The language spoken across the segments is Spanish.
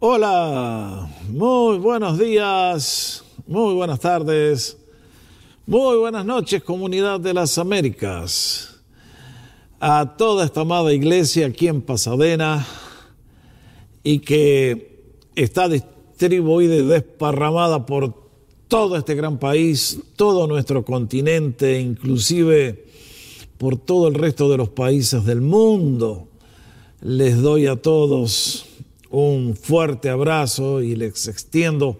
Hola, muy buenos días, muy buenas tardes, muy buenas noches, comunidad de las Américas. A toda esta amada iglesia aquí en Pasadena y que está distribuida y desparramada por todo este gran país, todo nuestro continente, inclusive por todo el resto de los países del mundo. Les doy a todos un fuerte abrazo y les extiendo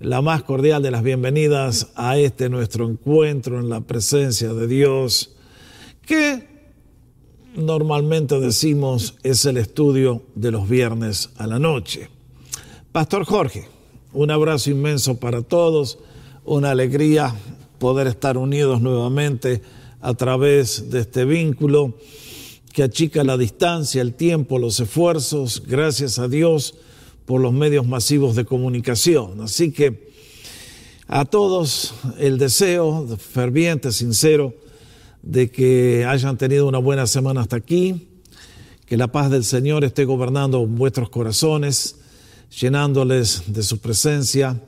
la más cordial de las bienvenidas a este nuestro encuentro en la presencia de Dios, que normalmente decimos es el estudio de los viernes a la noche. Pastor Jorge, un abrazo inmenso para todos, una alegría poder estar unidos nuevamente a través de este vínculo que achica la distancia, el tiempo, los esfuerzos, gracias a Dios por los medios masivos de comunicación. Así que a todos el deseo ferviente, sincero, de que hayan tenido una buena semana hasta aquí, que la paz del Señor esté gobernando vuestros corazones, llenándoles de su presencia,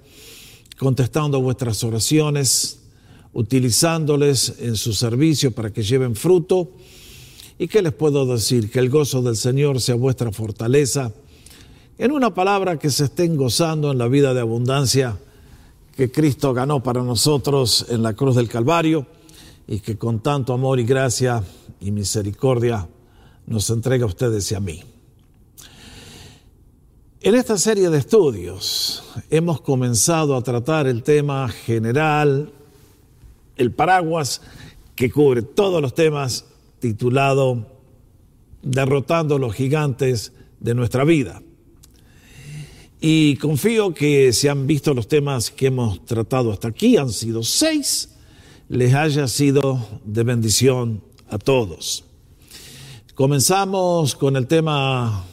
contestando vuestras oraciones, utilizándoles en su servicio para que lleven fruto ¿Y qué les puedo decir? Que el gozo del Señor sea vuestra fortaleza. En una palabra que se estén gozando en la vida de abundancia que Cristo ganó para nosotros en la cruz del Calvario y que con tanto amor y gracia y misericordia nos entrega a ustedes y a mí. En esta serie de estudios hemos comenzado a tratar el tema general, el paraguas que cubre todos los temas titulado Derrotando los gigantes de nuestra vida. Y confío que si han visto los temas que hemos tratado hasta aquí, han sido seis, les haya sido de bendición a todos. Comenzamos con el tema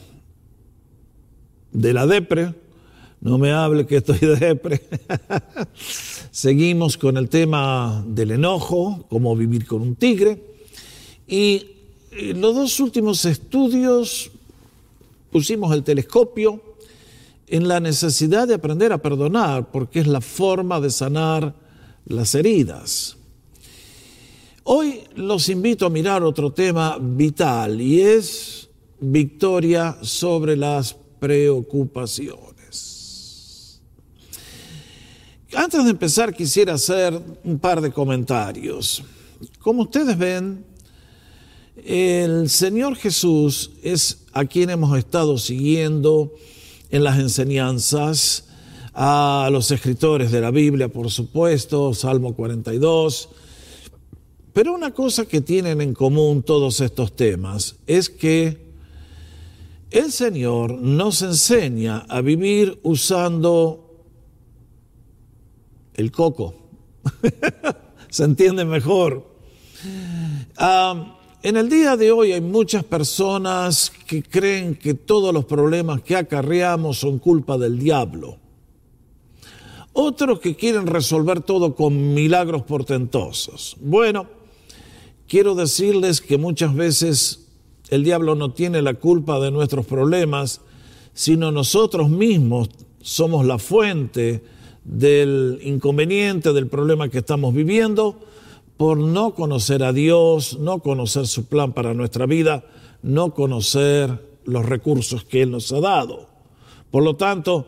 de la depre. No me hable que estoy de depre. Seguimos con el tema del enojo, cómo vivir con un tigre. Y en los dos últimos estudios pusimos el telescopio en la necesidad de aprender a perdonar, porque es la forma de sanar las heridas. Hoy los invito a mirar otro tema vital y es victoria sobre las preocupaciones. Antes de empezar quisiera hacer un par de comentarios. Como ustedes ven, el Señor Jesús es a quien hemos estado siguiendo en las enseñanzas, a los escritores de la Biblia, por supuesto, Salmo 42. Pero una cosa que tienen en común todos estos temas es que el Señor nos enseña a vivir usando el coco. Se entiende mejor. Ah, en el día de hoy hay muchas personas que creen que todos los problemas que acarreamos son culpa del diablo. Otros que quieren resolver todo con milagros portentosos. Bueno, quiero decirles que muchas veces el diablo no tiene la culpa de nuestros problemas, sino nosotros mismos somos la fuente del inconveniente, del problema que estamos viviendo por no conocer a Dios, no conocer su plan para nuestra vida, no conocer los recursos que Él nos ha dado. Por lo tanto,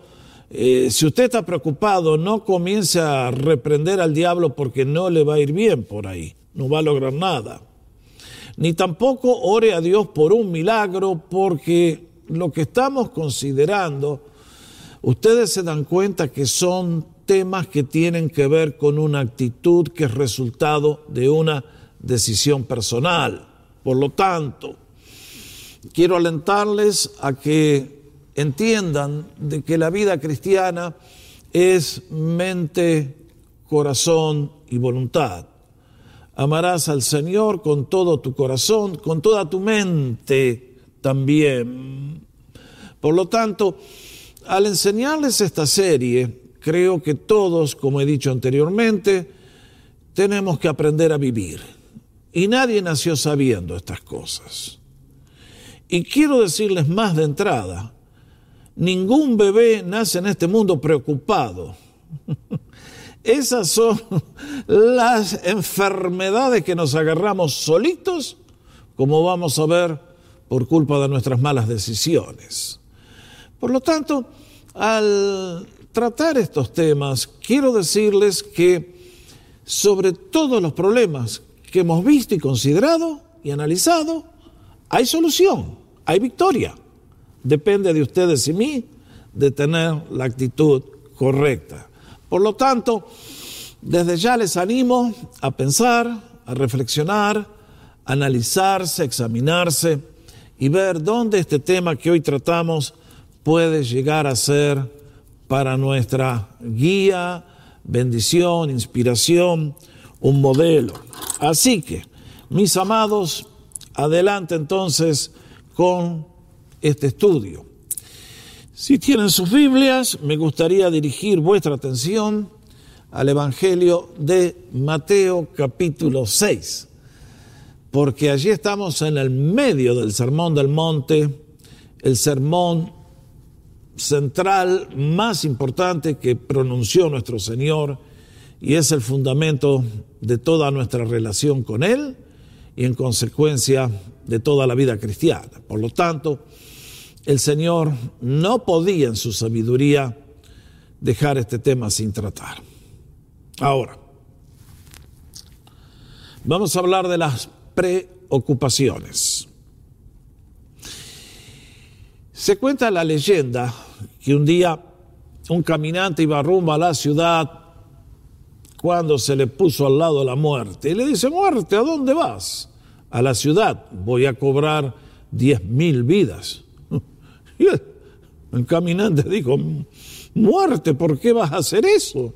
eh, si usted está preocupado, no comience a reprender al diablo porque no le va a ir bien por ahí, no va a lograr nada. Ni tampoco ore a Dios por un milagro porque lo que estamos considerando, ustedes se dan cuenta que son temas que tienen que ver con una actitud que es resultado de una decisión personal. Por lo tanto, quiero alentarles a que entiendan de que la vida cristiana es mente, corazón y voluntad. Amarás al Señor con todo tu corazón, con toda tu mente también. Por lo tanto, al enseñarles esta serie, creo que todos, como he dicho anteriormente, tenemos que aprender a vivir. Y nadie nació sabiendo estas cosas. Y quiero decirles más de entrada, ningún bebé nace en este mundo preocupado. Esas son las enfermedades que nos agarramos solitos, como vamos a ver, por culpa de nuestras malas decisiones. Por lo tanto, al tratar estos temas, quiero decirles que sobre todos los problemas que hemos visto y considerado y analizado, hay solución, hay victoria. Depende de ustedes y mí de tener la actitud correcta. Por lo tanto, desde ya les animo a pensar, a reflexionar, analizarse, examinarse y ver dónde este tema que hoy tratamos puede llegar a ser para nuestra guía, bendición, inspiración, un modelo. Así que, mis amados, adelante entonces con este estudio. Si tienen sus Biblias, me gustaría dirigir vuestra atención al Evangelio de Mateo capítulo 6, porque allí estamos en el medio del Sermón del Monte, el sermón central más importante que pronunció nuestro Señor y es el fundamento de toda nuestra relación con Él y en consecuencia de toda la vida cristiana. Por lo tanto, el Señor no podía en su sabiduría dejar este tema sin tratar. Ahora, vamos a hablar de las preocupaciones. Se cuenta la leyenda que un día un caminante iba rumbo a la ciudad cuando se le puso al lado la muerte. Y le dice, muerte, ¿a dónde vas? A la ciudad, voy a cobrar diez mil vidas. Y el, caminante dijo, muerte, ¿por qué vas a hacer eso?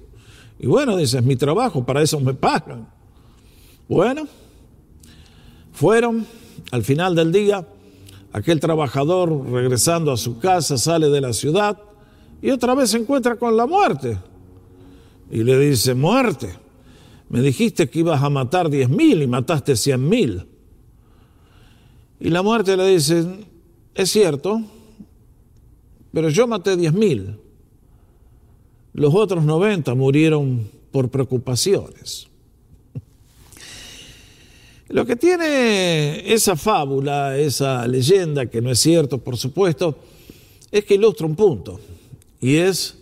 Y bueno, dice, es mi trabajo, para eso me pagan. Bueno, fueron al final del día, aquel trabajador regresando a su casa sale de la ciudad y otra vez se encuentra con la muerte. Y le dice, muerte, me dijiste que ibas a matar diez mil y mataste cien mil. Y la muerte le dice, es cierto, pero yo maté diez mil. Los otros 90 murieron por preocupaciones. Lo que tiene esa fábula, esa leyenda, que no es cierto, por supuesto, es que ilustra un punto, y es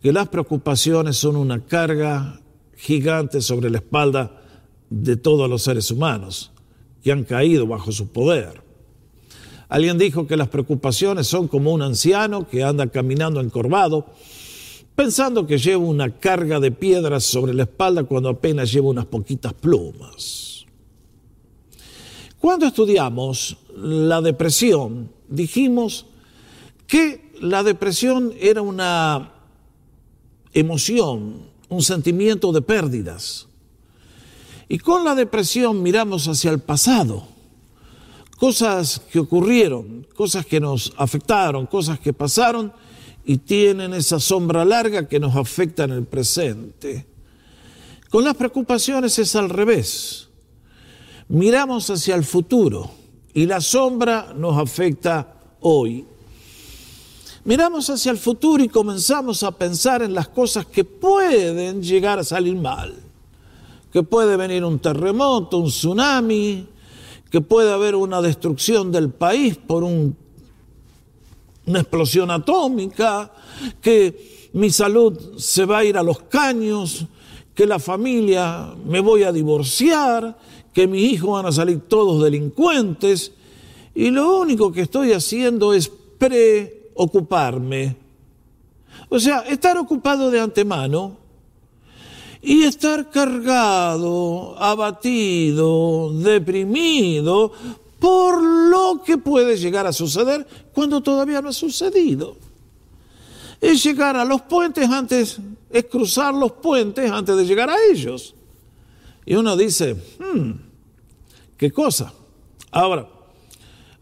que las preocupaciones son una carga gigante sobre la espalda de todos los seres humanos que han caído bajo su poder. Alguien dijo que las preocupaciones son como un anciano que anda caminando encorvado, pensando que lleva una carga de piedras sobre la espalda cuando apenas lleva unas poquitas plumas. Cuando estudiamos la depresión, dijimos que la depresión era una emoción, un sentimiento de pérdidas. Y con la depresión miramos hacia el pasado, cosas que ocurrieron, cosas que nos afectaron, cosas que pasaron y tienen esa sombra larga que nos afecta en el presente. Con las preocupaciones es al revés. Miramos hacia el futuro y la sombra nos afecta hoy miramos hacia el futuro y comenzamos a pensar en las cosas que pueden llegar a salir mal. Que puede venir un terremoto, un tsunami, que puede haber una destrucción del país por una explosión atómica, que mi salud se va a ir a los caños, que la familia me voy a divorciar, que mis hijos van a salir todos delincuentes. Y lo único que estoy haciendo es pre ocuparme. O sea, estar ocupado de antemano y estar cargado, abatido, deprimido por lo que puede llegar a suceder cuando todavía no ha sucedido. Es llegar a los puentes antes, es cruzar los puentes antes de llegar a ellos. Y uno dice, hmm, ¿qué cosa? Ahora,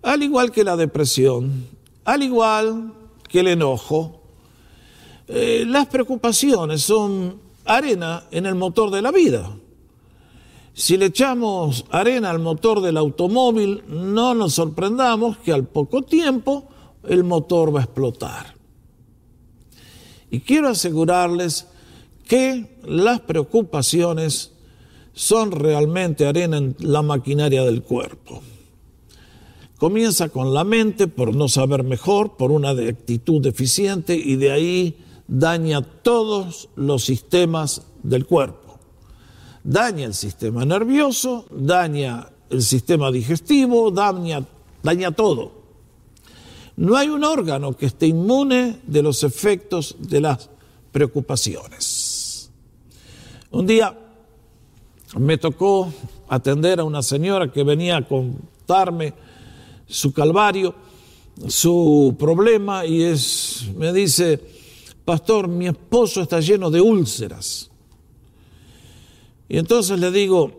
al igual que la depresión, al igual que el enojo, eh, las preocupaciones son arena en el motor de la vida. Si le echamos arena al motor del automóvil, no nos sorprendamos que al poco tiempo el motor va a explotar. Y quiero asegurarles que las preocupaciones son realmente arena en la maquinaria del cuerpo. Comienza con la mente por no saber mejor, por una actitud deficiente y de ahí daña todos los sistemas del cuerpo. Daña el sistema nervioso, daña el sistema digestivo, daña, daña todo. No hay un órgano que esté inmune de los efectos de las preocupaciones. Un día me tocó atender a una señora que venía a contarme su calvario, su problema, y es, me dice, pastor, mi esposo está lleno de úlceras. Y entonces le digo,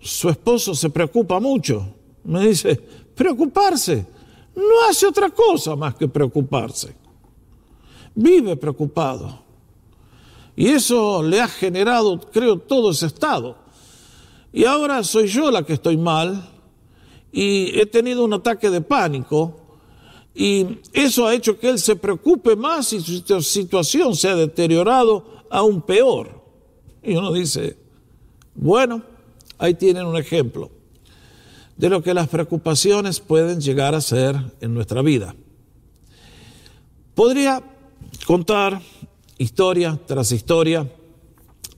su esposo se preocupa mucho. Me dice, preocuparse, no hace otra cosa más que preocuparse. Vive preocupado. Y eso le ha generado, creo, todo ese estado. Y ahora soy yo la que estoy mal y he tenido un ataque de pánico y eso ha hecho que él se preocupe más y su situación se ha deteriorado aún peor. Y uno dice, bueno, ahí tienen un ejemplo de lo que las preocupaciones pueden llegar a ser en nuestra vida. Podría contar historia tras historia,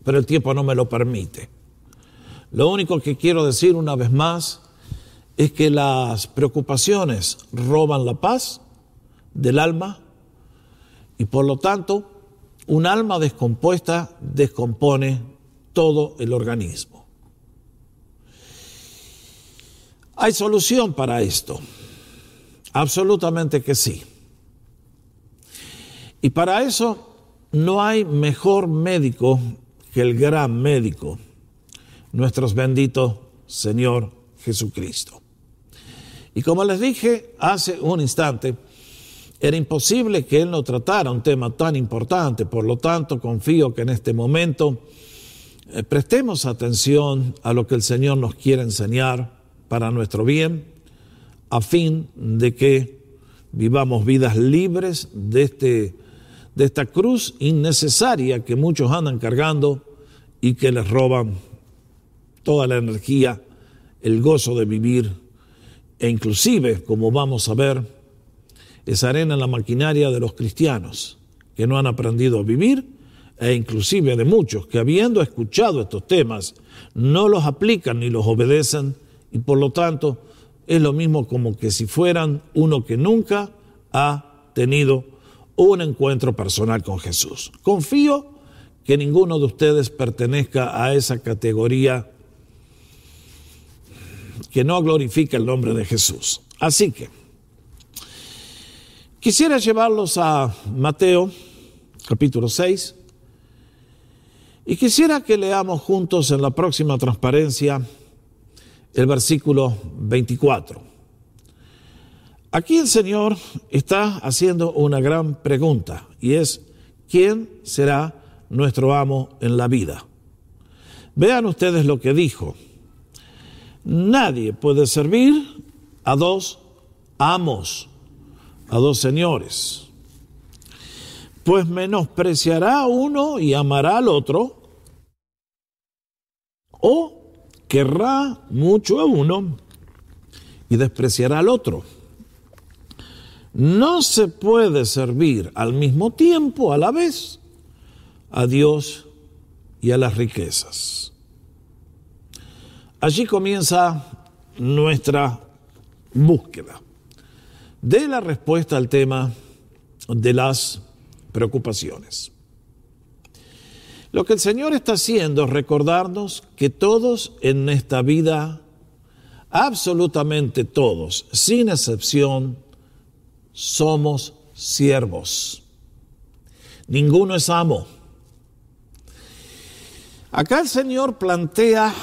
pero el tiempo no me lo permite. Lo único que quiero decir una vez más es que las preocupaciones roban la paz del alma y por lo tanto un alma descompuesta descompone todo el organismo. ¿Hay solución para esto? Absolutamente que sí. Y para eso no hay mejor médico que el gran médico, nuestro bendito Señor Jesucristo. Y como les dije hace un instante, era imposible que Él no tratara un tema tan importante, por lo tanto confío que en este momento eh, prestemos atención a lo que el Señor nos quiere enseñar para nuestro bien, a fin de que vivamos vidas libres de, este, de esta cruz innecesaria que muchos andan cargando y que les roban toda la energía, el gozo de vivir e inclusive, como vamos a ver, es arena en la maquinaria de los cristianos que no han aprendido a vivir e inclusive de muchos que habiendo escuchado estos temas no los aplican ni los obedecen y por lo tanto es lo mismo como que si fueran uno que nunca ha tenido un encuentro personal con Jesús. Confío que ninguno de ustedes pertenezca a esa categoría que no glorifica el nombre de Jesús. Así que quisiera llevarlos a Mateo capítulo 6 y quisiera que leamos juntos en la próxima transparencia el versículo 24. Aquí el Señor está haciendo una gran pregunta y es, ¿quién será nuestro amo en la vida? Vean ustedes lo que dijo. Nadie puede servir a dos amos, a dos señores, pues menospreciará uno y amará al otro, o querrá mucho a uno y despreciará al otro. No se puede servir al mismo tiempo, a la vez, a Dios y a las riquezas. Allí comienza nuestra búsqueda de la respuesta al tema de las preocupaciones. Lo que el Señor está haciendo es recordarnos que todos en esta vida, absolutamente todos, sin excepción, somos siervos. Ninguno es amo. Acá el Señor plantea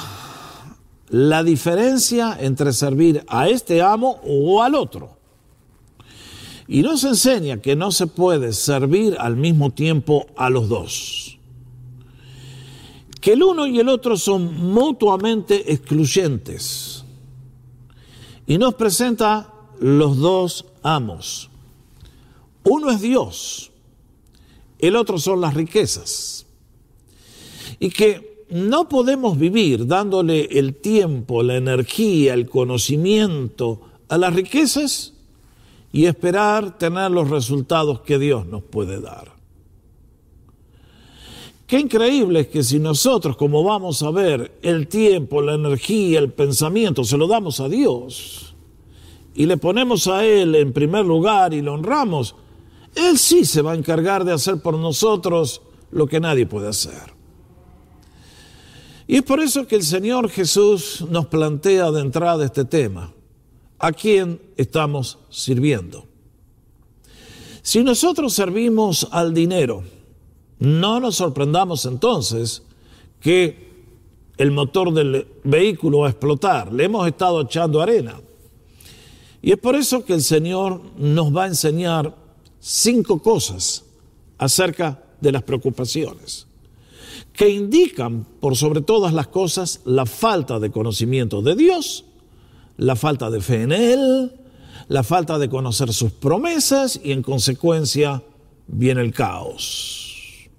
la diferencia entre servir a este amo o al otro. Y nos enseña que no se puede servir al mismo tiempo a los dos que el uno y el otro son mutuamente excluyentes. Y nos presenta los dos amos. Uno es Dios el otro son las riquezas. Y que no podemos vivir dándole el tiempo, la energía, el conocimiento a las riquezas y esperar tener los resultados que Dios nos puede dar. Qué increíble es que si nosotros, como vamos a ver, el tiempo, la energía, el pensamiento, se lo damos a Dios y le ponemos a Él en primer lugar y lo honramos, Él sí se va a encargar de hacer por nosotros lo que nadie puede hacer. Y es por eso que el Señor Jesús nos plantea de entrada este tema. ¿A quién estamos sirviendo? Si nosotros servimos al dinero, no nos sorprendamos entonces que el motor del vehículo va a explotar. Le hemos estado echando arena. Y es por eso que el Señor nos va a enseñar cinco cosas acerca de las preocupaciones, que indican por sobre todas las cosas la falta de conocimiento de Dios, la falta de fe en Él, la falta de conocer sus promesas y en consecuencia viene el caos.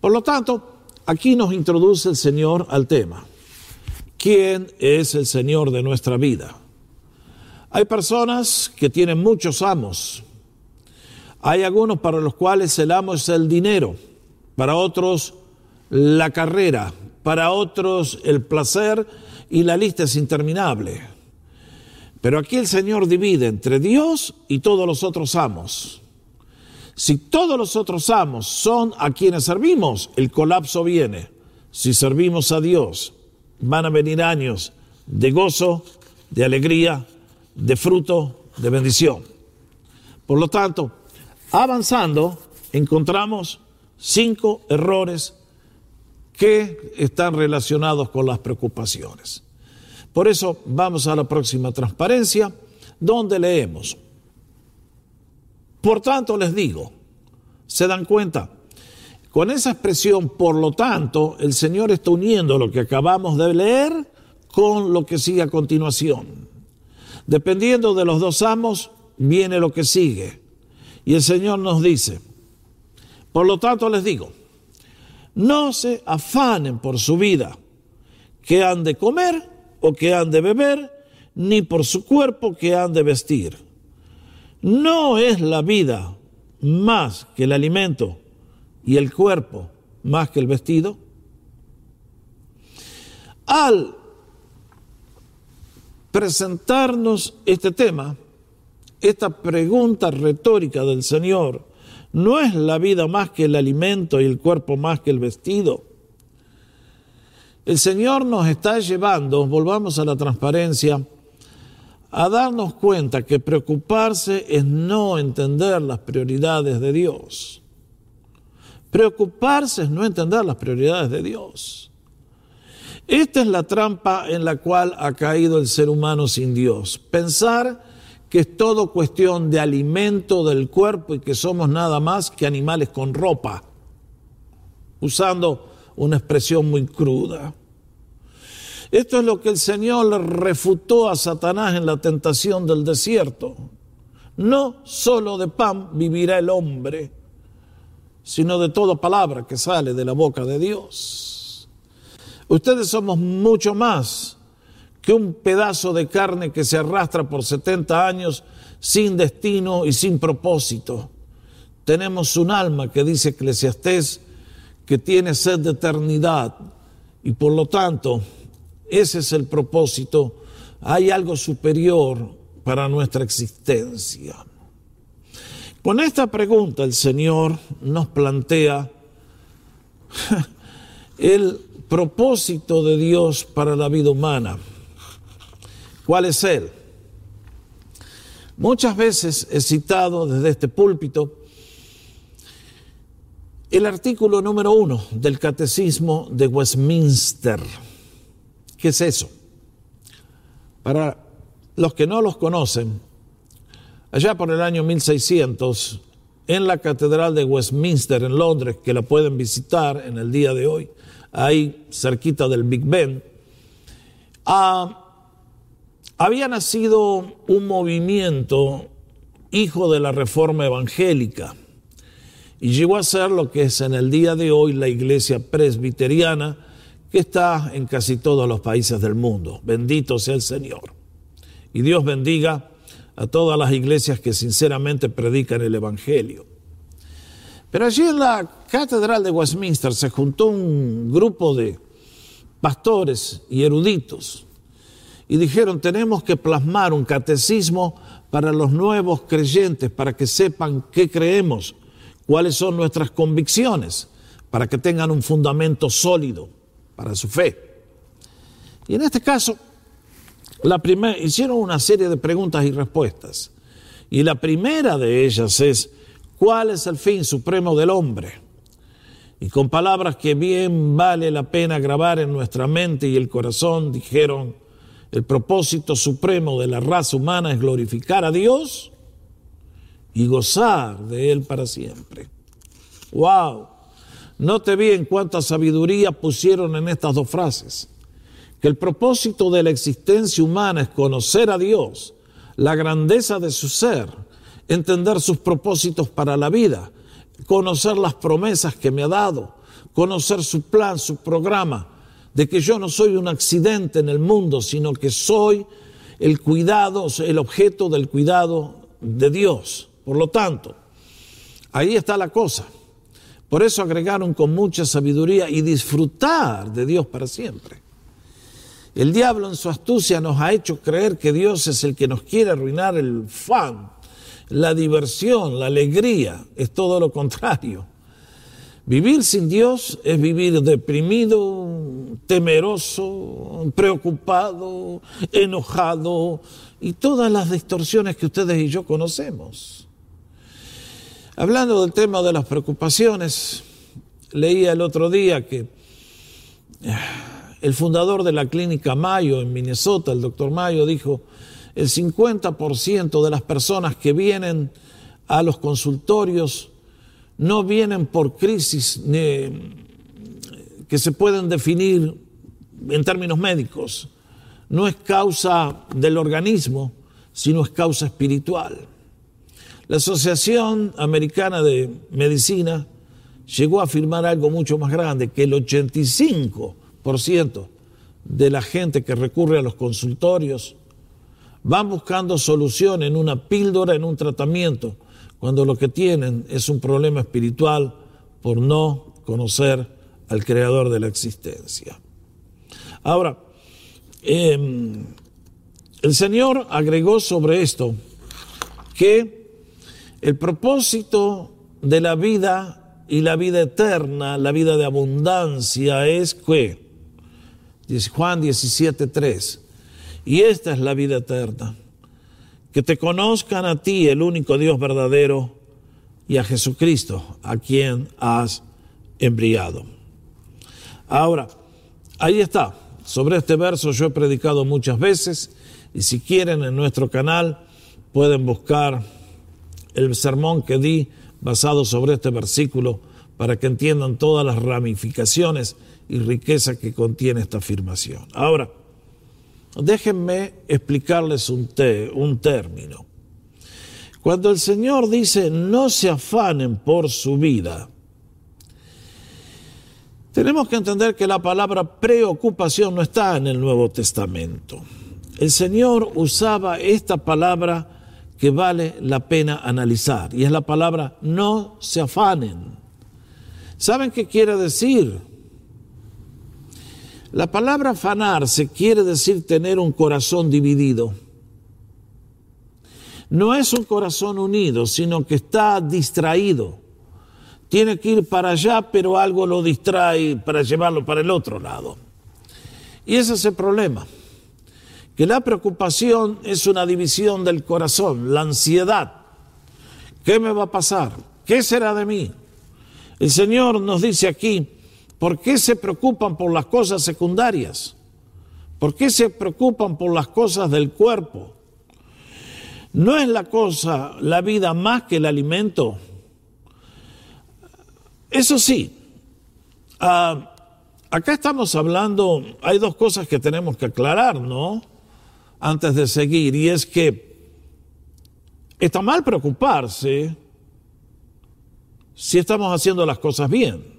Por lo tanto, aquí nos introduce el Señor al tema. ¿Quién es el Señor de nuestra vida? Hay personas que tienen muchos amos. Hay algunos para los cuales el amo es el dinero, para otros la carrera, para otros el placer y la lista es interminable. Pero aquí el Señor divide entre Dios y todos los otros amos. Si todos los otros amos son a quienes servimos, el colapso viene. Si servimos a Dios, van a venir años de gozo, de alegría, de fruto, de bendición. Por lo tanto, avanzando, encontramos cinco errores que están relacionados con las preocupaciones. Por eso vamos a la próxima transparencia, donde leemos. Por tanto, les digo, ¿se dan cuenta? Con esa expresión, por lo tanto, el Señor está uniendo lo que acabamos de leer con lo que sigue a continuación. Dependiendo de los dos amos, viene lo que sigue. Y el Señor nos dice, por lo tanto les digo, no se afanen por su vida, que han de comer o que han de beber, ni por su cuerpo que han de vestir. ¿No es la vida más que el alimento y el cuerpo más que el vestido? Al presentarnos este tema, esta pregunta retórica del Señor, ¿no es la vida más que el alimento y el cuerpo más que el vestido? El Señor nos está llevando, volvamos a la transparencia, a darnos cuenta que preocuparse es no entender las prioridades de Dios. Preocuparse es no entender las prioridades de Dios. Esta es la trampa en la cual ha caído el ser humano sin Dios. Pensar que es todo cuestión de alimento del cuerpo y que somos nada más que animales con ropa, usando una expresión muy cruda. Esto es lo que el Señor refutó a Satanás en la tentación del desierto. No solo de pan vivirá el hombre, sino de toda palabra que sale de la boca de Dios. Ustedes somos mucho más que un pedazo de carne que se arrastra por 70 años sin destino y sin propósito. Tenemos un alma que dice Eclesiastés que tiene sed de eternidad y por lo tanto ese es el propósito. Hay algo superior para nuestra existencia. Con esta pregunta el Señor nos plantea el propósito de Dios para la vida humana. ¿Cuál es Él? Muchas veces he citado desde este púlpito el artículo número uno del Catecismo de Westminster ¿Qué es eso? Para los que no los conocen, allá por el año 1600, en la Catedral de Westminster en Londres, que la pueden visitar en el día de hoy, ahí cerquita del Big Ben, ah, había nacido un movimiento hijo de la Reforma Evangélica. y llegó a ser lo que es en el día de hoy la iglesia presbiteriana, que está en casi todos los países del mundo. Bendito sea el Señor. Y Dios bendiga a todas las iglesias que sinceramente predican el Evangelio. Pero allí en la Catedral de Westminster se juntó un grupo de pastores y eruditos y dijeron, tenemos que plasmar un catecismo para los nuevos creyentes, para que sepan qué creemos, cuáles son nuestras convicciones, para que tengan un fundamento sólido para su fe. Y en este caso, la hicieron una serie de preguntas y respuestas. Y la primera de ellas es, ¿cuál es el fin supremo del hombre? Y con palabras que bien vale la pena grabar en nuestra mente y el corazón, dijeron, el propósito supremo de la raza humana es glorificar a Dios y gozar de Él para siempre. ¡Wow! Note bien cuánta sabiduría pusieron en estas dos frases. Que el propósito de la existencia humana es conocer a Dios, la grandeza de su ser, entender sus propósitos para la vida, conocer las promesas que me ha dado, conocer su plan, su programa, de que yo no soy un accidente en el mundo, sino que soy el cuidado, el objeto del cuidado de Dios. Por lo tanto, ahí está la cosa. Por eso agregaron con mucha sabiduría y disfrutar de Dios para siempre. El diablo en su astucia nos ha hecho creer que Dios es el que nos quiere arruinar el fan, la diversión, la alegría. Es todo lo contrario. Vivir sin Dios es vivir deprimido, temeroso, preocupado, enojado y todas las distorsiones que ustedes y yo conocemos. Hablando del tema de las preocupaciones, leía el otro día que eh, el fundador de la clínica Mayo en Minnesota, el doctor Mayo, dijo, el 50% de las personas que vienen a los consultorios no vienen por crisis que se pueden definir en términos médicos. No es causa del organismo, sino es causa espiritual. La Asociación Americana de Medicina llegó a afirmar algo mucho más grande, que el 85% de la gente que recurre a los consultorios van buscando solución en una píldora, en un tratamiento, cuando lo que tienen es un problema espiritual por no conocer al creador de la existencia. Ahora, em, el Señor agregó sobre esto que el propósito de la vida y la vida eterna, la vida de abundancia, es que, Juan 17.3, y esta es la vida eterna que te conozcan a ti, el único Dios verdadero, y a Jesucristo, a quien has embriado. Ahora, ahí está. Sobre este verso yo he predicado muchas veces y si quieren en nuestro canal pueden buscar el sermón que di basado sobre este versículo para que entiendan todas las ramificaciones y riqueza que contiene esta afirmación. Ahora, Déjenme explicarles un, un término. Cuando el Señor dice no se afanen por su vida, tenemos que entender que la palabra preocupación no está en el Nuevo Testamento. El Señor usaba esta palabra que vale la pena analizar y es la palabra no se afanen. ¿Saben qué quiere decir? La palabra afanarse quiere decir tener un corazón dividido. No es un corazón unido, sino que está distraído. Tiene que ir para allá, pero algo lo distrae para llevarlo para el otro lado. Y ese es el problema. Que la preocupación es una división del corazón, la ansiedad. ¿Qué me va a pasar? ¿Qué será de mí? El Señor nos dice aquí, ¿Por qué se preocupan por las cosas secundarias? ¿Por qué se preocupan por las cosas del cuerpo? ¿No es la cosa, la vida más que el alimento? Eso sí, ah, acá estamos hablando, hay dos cosas que tenemos que aclarar, ¿no? Antes de seguir, y es que está mal preocuparse si estamos haciendo las cosas bien.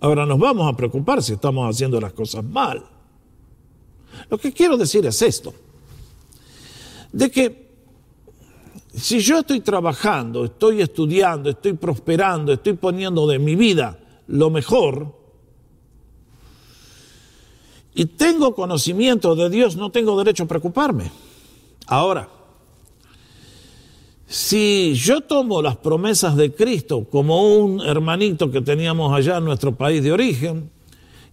Ahora nos vamos a preocupar si estamos haciendo las cosas mal. Lo que quiero decir es esto, de que si yo estoy trabajando, estoy estudiando, estoy prosperando, estoy poniendo de mi vida lo mejor, y tengo conocimiento de Dios, no tengo derecho a preocuparme. Ahora, si yo tomo las promesas de Cristo como un hermanito que teníamos allá en nuestro país de origen,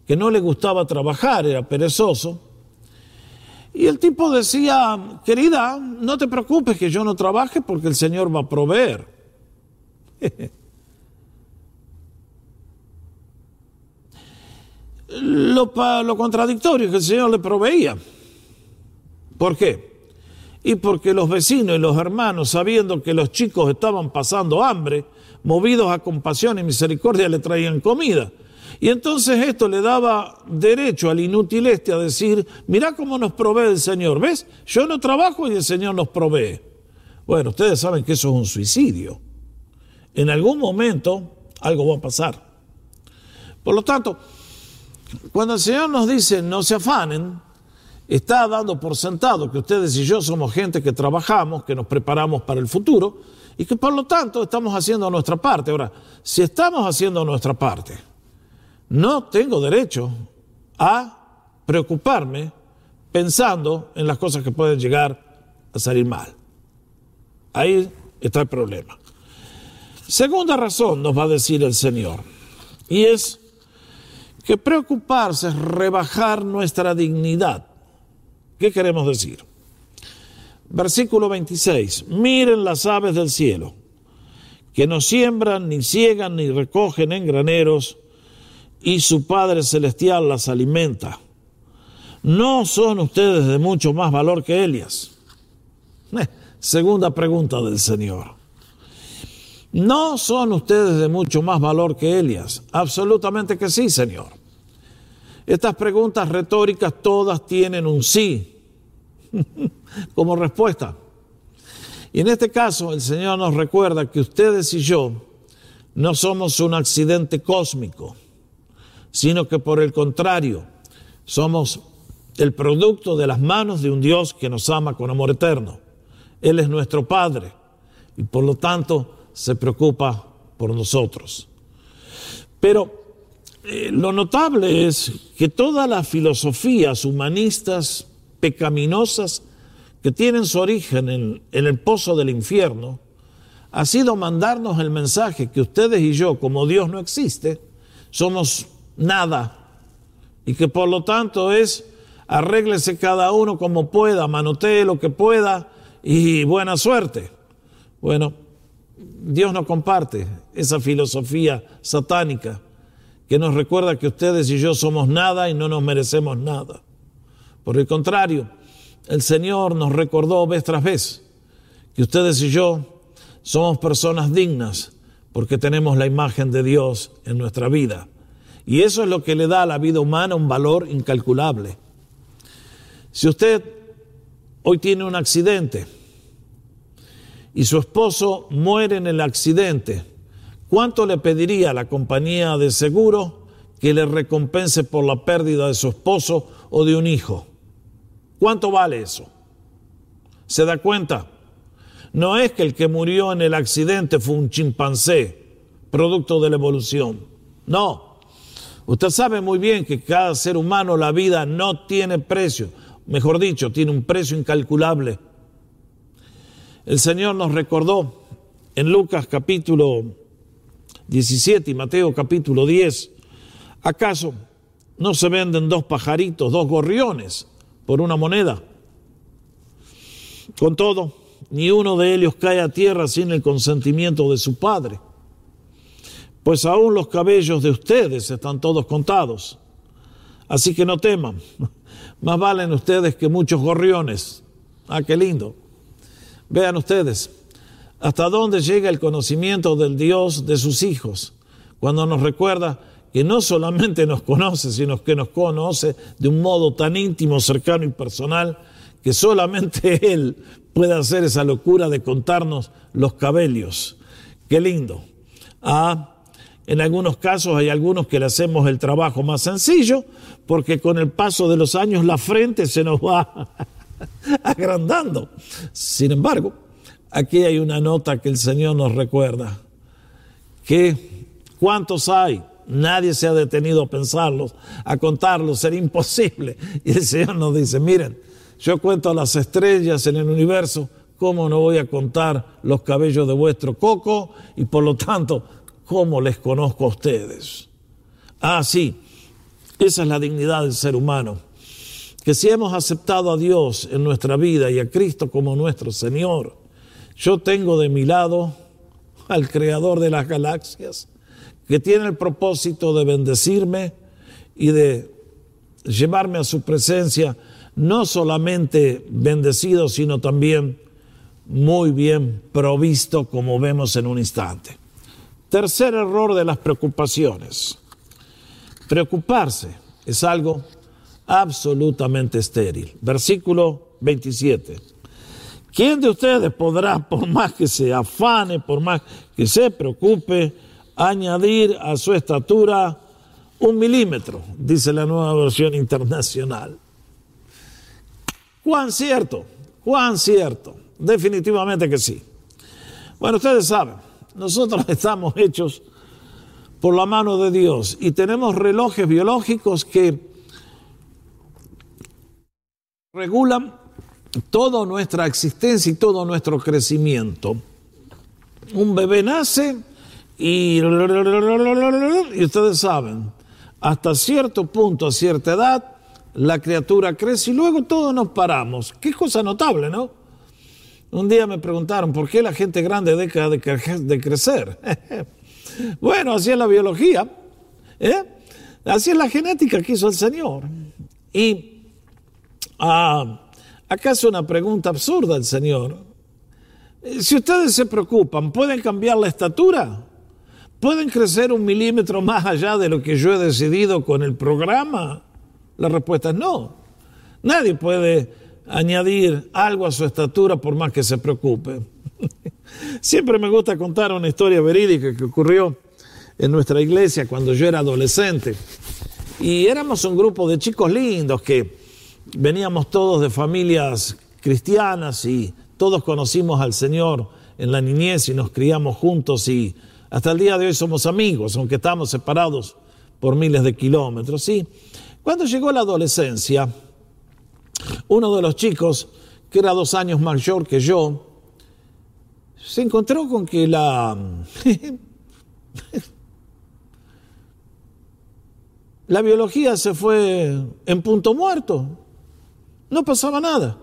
que no le gustaba trabajar, era perezoso, y el tipo decía, querida, no te preocupes que yo no trabaje porque el Señor va a proveer. lo, contradictorio es que el Señor le proveía. ¿Por qué? Y porque los vecinos y los hermanos, sabiendo que los chicos estaban pasando hambre, movidos a compasión y misericordia, le traían comida. Y entonces esto le daba derecho al inútil este a decir, mira cómo nos provee el Señor, ¿ves? Yo no trabajo y el Señor nos provee. Bueno, ustedes saben que eso es un suicidio. En algún momento algo va a pasar. Por lo tanto, cuando el Señor nos dice no se afanen, está dando por sentado que ustedes y yo somos gente que trabajamos, que nos preparamos para el futuro y que por lo tanto estamos haciendo nuestra parte. Ahora, si estamos haciendo nuestra parte, no tengo derecho a preocuparme pensando en las cosas que pueden llegar a salir mal. Ahí está el problema. Segunda razón nos va a decir el Señor, y es que preocuparse es rebajar nuestra dignidad. ¿Qué queremos decir? Versículo 26. Miren las aves del cielo, que no siembran, ni ciegan, ni recogen en graneros, y su Padre Celestial las alimenta. ¿No son ustedes de mucho más valor que Elias? Eh, segunda pregunta del Señor. ¿No son ustedes de mucho más valor que Elias? Absolutamente que sí, Señor. Estas preguntas retóricas todas tienen un sí como respuesta. Y en este caso el Señor nos recuerda que ustedes y yo no somos un accidente cósmico, sino que por el contrario somos el producto de las manos de un Dios que nos ama con amor eterno. Él es nuestro Padre y por lo tanto se preocupa por nosotros. Pero eh, lo notable es que todas las filosofías humanistas pecaminosas que tienen su origen en, el pozo del infierno, ha sido mandarnos el mensaje que ustedes y yo, como Dios no existe, somos nada y que por lo tanto es arréglese cada uno como pueda, manotee lo que pueda y buena suerte. Bueno, Dios no comparte esa filosofía satánica que nos recuerda que ustedes y yo somos nada y no nos merecemos nada. Por el contrario, el Señor nos recordó vez tras vez que ustedes y yo somos personas dignas porque tenemos la imagen de Dios en nuestra vida. Y eso es lo que le da a la vida humana un valor incalculable. Si usted hoy tiene un accidente y su esposo muere en el accidente, ¿Cuánto le pediría a la compañía de seguro que le recompense por la pérdida de su esposo o de un hijo? ¿Cuánto vale eso? ¿Se da cuenta? No es que el que murió en el accidente fue un chimpancé, producto de la evolución. No. Usted sabe muy bien que cada ser humano, la vida no tiene precio. Mejor dicho, tiene un precio incalculable. El Señor nos recordó en Lucas capítulo 17 y Mateo capítulo 10, ¿acaso no se venden dos pajaritos, dos gorriones por una moneda? Con todo, ni uno de ellos cae a tierra sin el consentimiento de su padre, pues aún los cabellos de ustedes están todos contados. Así que no teman, más valen ustedes que muchos gorriones. Ah, qué lindo. Vean ustedes, hasta dónde llega el conocimiento del Dios de sus hijos, cuando nos recuerda que no solamente nos conoce, sino que nos conoce de un modo tan íntimo, cercano y personal, que solamente Él puede hacer esa locura de contarnos los cabellos. Qué lindo. Ah, en algunos casos hay algunos que le hacemos el trabajo más sencillo porque con el paso de los años la frente se nos va agrandando. Sin embargo, aquí hay una nota que el Señor nos recuerda, que ¿cuántos hay? Nadie se ha detenido a pensarlos, a contarlos, sería imposible. Y el Señor nos dice, miren, yo cuento las estrellas en el universo, ¿cómo no voy a contar los cabellos de vuestro coco? Y por lo tanto, ¿cómo les conozco a ustedes? Ah, sí, esa es la dignidad del ser humano. Que si hemos aceptado a Dios en nuestra vida y a Cristo como nuestro Señor, yo tengo de mi lado al Creador de las galaxias, que tiene el propósito de bendecirme y de llevarme a su presencia no solamente bendecido, sino también muy bien provisto, como vemos en un instante. Tercer error de las preocupaciones. Preocuparse es algo absolutamente estéril. Versículo 27. ¿Quién de ustedes podrá, por más que se afane, por más que se preocupe, añadir a su estatura un milímetro? Dice la nueva versión internacional. ¿Cuán cierto? ¿Cuán cierto? Definitivamente que sí. Bueno, ustedes saben, nosotros estamos hechos por la mano de Dios y tenemos relojes biológicos que regulan toda nuestra existencia y todo nuestro crecimiento. Un bebé nace y, y ustedes saben, hasta cierto punto, a cierta edad, la criatura crece y luego todos nos paramos. Qué cosa notable, ¿no? Un día me preguntaron, ¿por qué la gente grande deja de, crecer? bueno, así es la biología, ¿eh? así es la genética que hizo el Señor. Y ah, es una pregunta absurda el Señor. Si ustedes se preocupan, ¿pueden cambiar la estatura? ¿Pueden crecer un milímetro más allá de lo que yo he decidido con el programa? La respuesta es no. Nadie puede añadir algo a su estatura por más que se preocupe. Siempre me gusta contar una historia verídica que ocurrió en nuestra iglesia cuando yo era adolescente. Y éramos un grupo de chicos lindos que veníamos todos de familias cristianas y todos conocimos al Señor en la niñez y nos criamos juntos y hasta el día de hoy somos amigos, aunque estamos separados por miles de kilómetros. ¿sí? Cuando llegó la adolescencia, uno de los chicos, que era dos años mayor que yo, se encontró con que la... la biología se fue en punto muerto. No pasaba nada.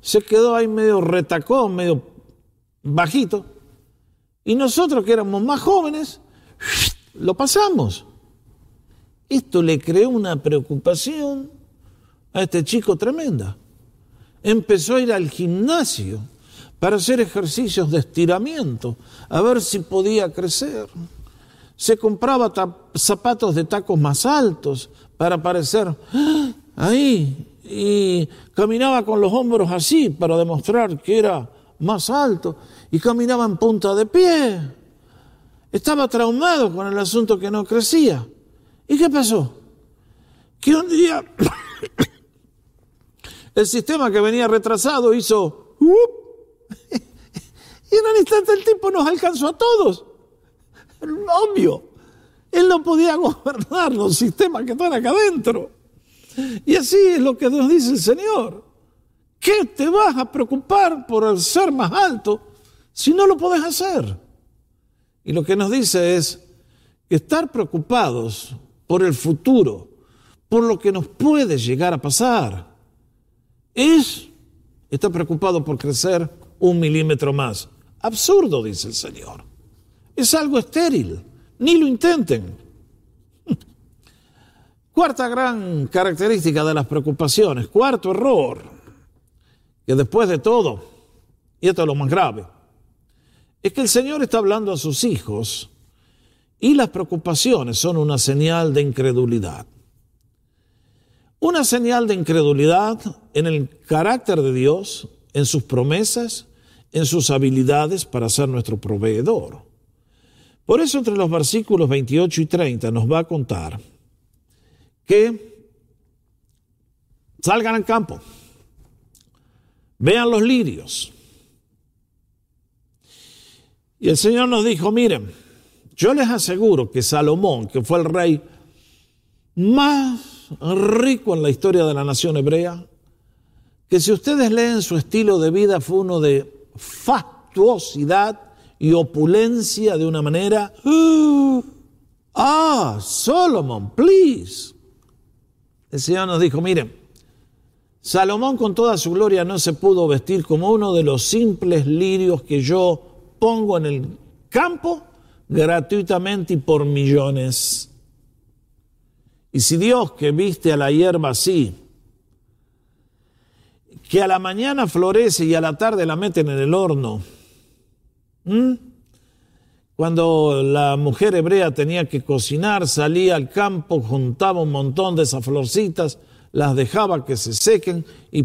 Se quedó ahí medio retacón, medio bajito. Y nosotros que éramos más jóvenes, lo pasamos. Esto le creó una preocupación a este chico tremenda. Empezó a ir al gimnasio para hacer ejercicios de estiramiento, a ver si podía crecer. Se compraba zapatos de tacos más altos para aparecer ¡ah! ahí y caminaba con los hombros así para demostrar que era más alto y caminaba en punta de pie. Estaba traumado con el asunto que no crecía. ¿Y qué pasó? Que un día el sistema que venía retrasado hizo... y en un instante el tipo nos alcanzó a todos. Obvio. Él no podía gobernar los sistemas que están acá adentro. Y así es lo que nos dice el Señor. ¿Qué te vas a preocupar por el ser más alto si no lo puedes hacer? Y lo que nos dice es estar preocupados por el futuro, por lo que nos puede llegar a pasar. Es, está preocupado por crecer un milímetro más. Absurdo, dice el Señor. Es algo estéril. Ni lo intenten. Cuarta gran característica de las preocupaciones, cuarto error, que después de todo, y esto es lo más grave, es que el Señor está hablando a sus hijos y las preocupaciones son una señal de incredulidad. Una señal de incredulidad en el carácter de Dios, en sus promesas, en sus habilidades para ser nuestro proveedor. Por eso entre los versículos 28 y 30 nos va a contar salgan al campo, vean los lirios. Y el Señor nos dijo, miren, yo les aseguro que Salomón, que fue el rey más rico en la historia de la nación hebrea, que si ustedes leen su estilo de vida fue uno de fastuosidad y opulencia de una manera... Ah, Solomon, please. El Señor nos dijo, miren, Salomón con toda su gloria no se pudo vestir como uno de los simples lirios que yo pongo en el campo gratuitamente y por millones. Y si Dios que viste a la hierba así, que a la mañana florece y a la tarde la meten en el horno, cuando la mujer hebrea tenía que cocinar, salía al campo, juntaba un montón de esas florcitas, las dejaba que se sequen y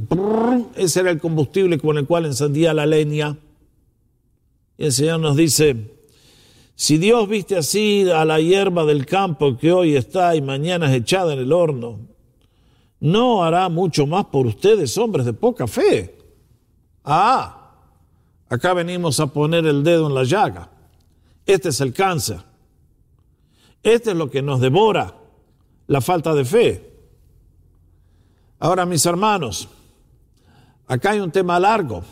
ese era el combustible con el cual encendía la leña. Y el Señor nos dice, si Dios viste así a la hierba del campo que hoy está y mañana es echada en el horno, ¿no hará mucho más por ustedes, hombres de poca fe? Ah, acá venimos a poner el dedo en la llaga. Este es el cáncer. Este es lo que nos devora, la falta de fe. Ahora, mis hermanos, acá hay un tema largo.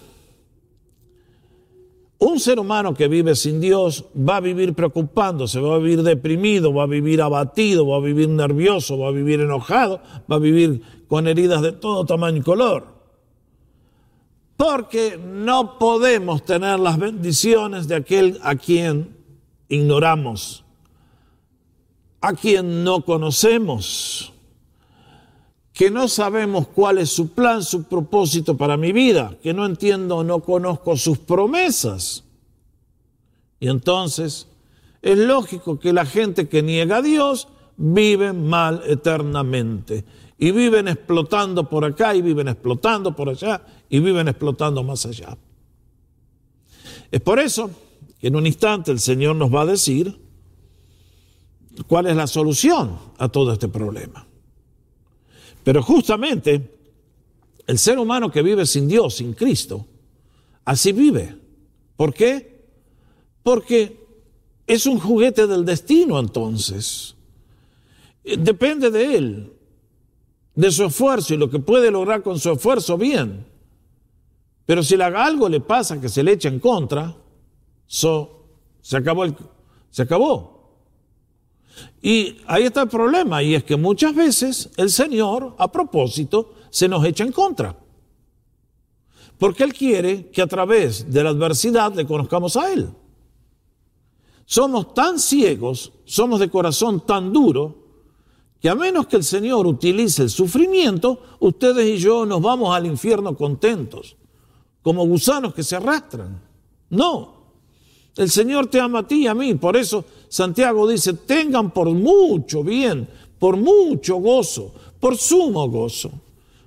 Un ser humano que vive sin Dios va a vivir preocupándose, va a vivir deprimido, va a vivir abatido, va a vivir nervioso, va a vivir enojado, va a vivir con heridas de todo tamaño y color. Porque no podemos tener las bendiciones de aquel a quien ignoramos, a quien no conocemos que no sabemos cuál es su plan, su propósito para mi vida, que no entiendo, no conozco sus promesas. Y entonces es lógico que la gente que niega a Dios vive mal eternamente. Y viven explotando por acá y viven explotando por allá y viven explotando más allá. Es por eso en un instante el Señor nos va a decir cuál es la solución a todo este problema. Pero justamente el ser humano que vive sin Dios, sin Cristo, así vive. ¿Por qué? Porque es un juguete del destino entonces. Depende de él, de su esfuerzo y lo que puede lograr con su esfuerzo, bien. Pero si algo le pasa que se le echa en contra, se acabó. El, se acabó. Y ahí está el problema, y es que muchas veces el Señor, a propósito, se nos echa en contra. Porque Él quiere que a través de la adversidad le conozcamos a Él. Somos tan ciegos, somos de corazón tan duro, que a menos que el Señor utilice el sufrimiento, ustedes y yo nos vamos al infierno contentos, como gusanos que se arrastran. No, el Señor te ama a ti y a mí. Por eso Santiago dice, tengan por mucho bien, por mucho gozo, por sumo gozo,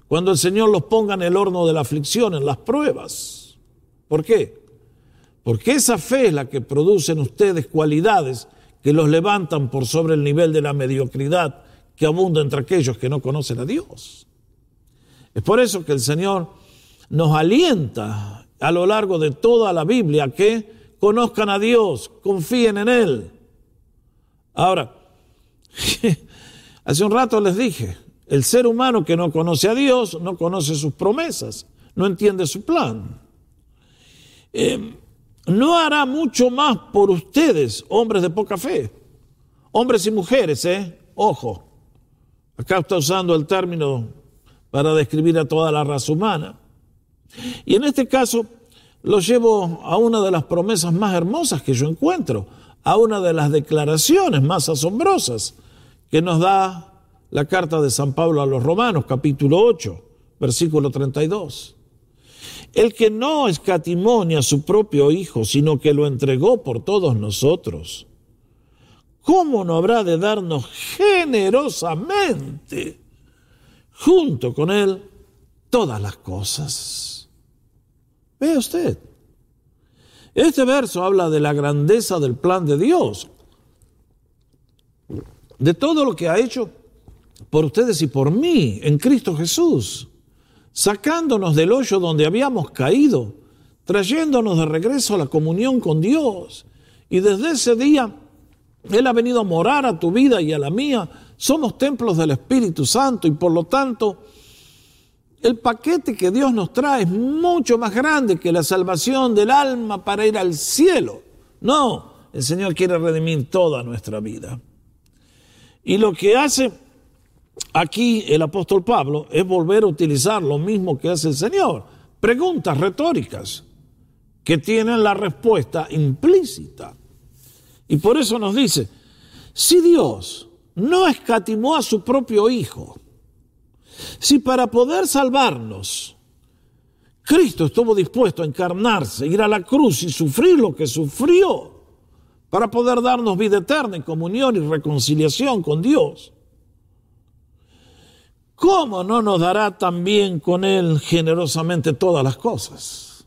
cuando el Señor los ponga en el horno de la aflicción, en las pruebas. ¿Por qué? Porque esa fe es la que produce en ustedes cualidades que los levantan por sobre el nivel de la mediocridad que abunda entre aquellos que no conocen a Dios. Es por eso que el Señor nos alienta a lo largo de toda la Biblia que conozcan a Dios, confíen en Él. Ahora, hace un rato les dije, el ser humano que no conoce a Dios no conoce sus promesas, no entiende su plan. Eh, no hará mucho más por ustedes, hombres de poca fe, hombres y mujeres, ¿eh? Ojo, acá está usando el término para describir a toda la raza humana. Y en este caso, lo llevo a una de las promesas más hermosas que yo encuentro, a una de las declaraciones más asombrosas que nos da la carta de San Pablo a los Romanos, capítulo 8, versículo 32. El que no escatimonia a su propio Hijo, sino que lo entregó por todos nosotros, ¿cómo no habrá de darnos generosamente junto con Él todas las cosas? Vea usted. Este verso habla de la grandeza del plan de Dios, de todo lo que ha hecho por ustedes y por mí en Cristo Jesús, sacándonos del hoyo donde habíamos caído, trayéndonos de regreso a la comunión con Dios. Y desde ese día, Él ha venido a morar a tu vida y a la mía. Somos templos del Espíritu Santo y por lo tanto, el paquete que Dios nos trae es mucho más grande que la salvación del alma para ir al cielo. No, el Señor quiere redimir toda nuestra vida. Y lo que hace aquí el apóstol Pablo es volver a utilizar lo mismo que hace el Señor. Preguntas retóricas que tienen la respuesta implícita. Y por eso nos dice, si Dios no escatimó a su propio Hijo, si para poder salvarnos Cristo estuvo dispuesto a encarnarse, ir a la cruz y sufrir lo que sufrió para poder darnos vida eterna en comunión y reconciliación con Dios, ¿cómo no nos dará también con Él generosamente todas las cosas?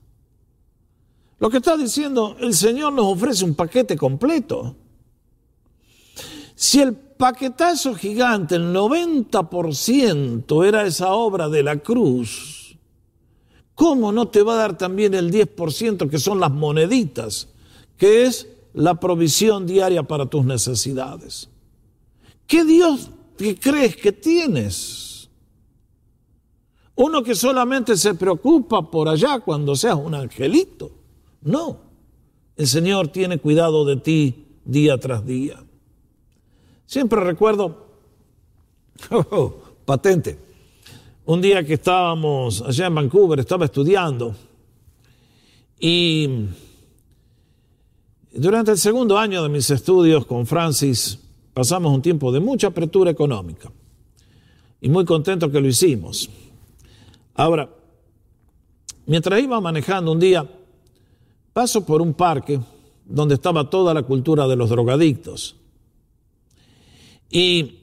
Lo que está diciendo, el Señor nos ofrece un paquete completo. Si el paquetazo gigante, el 90% era esa obra de la cruz, ¿cómo no te va a dar también el 10% que son las moneditas, que es la provisión diaria para tus necesidades? ¿Qué Dios que crees que tienes? Uno que solamente se preocupa por allá cuando seas un angelito. No, el Señor tiene cuidado de ti día tras día. Siempre recuerdo, oh, patente, un día que estábamos allá en Vancouver, estaba estudiando y durante el segundo año de mis estudios con Francis pasamos un tiempo de mucha apertura económica y muy contento que lo hicimos. Ahora, mientras iba manejando un día, paso por un parque donde estaba toda la cultura de los drogadictos. Y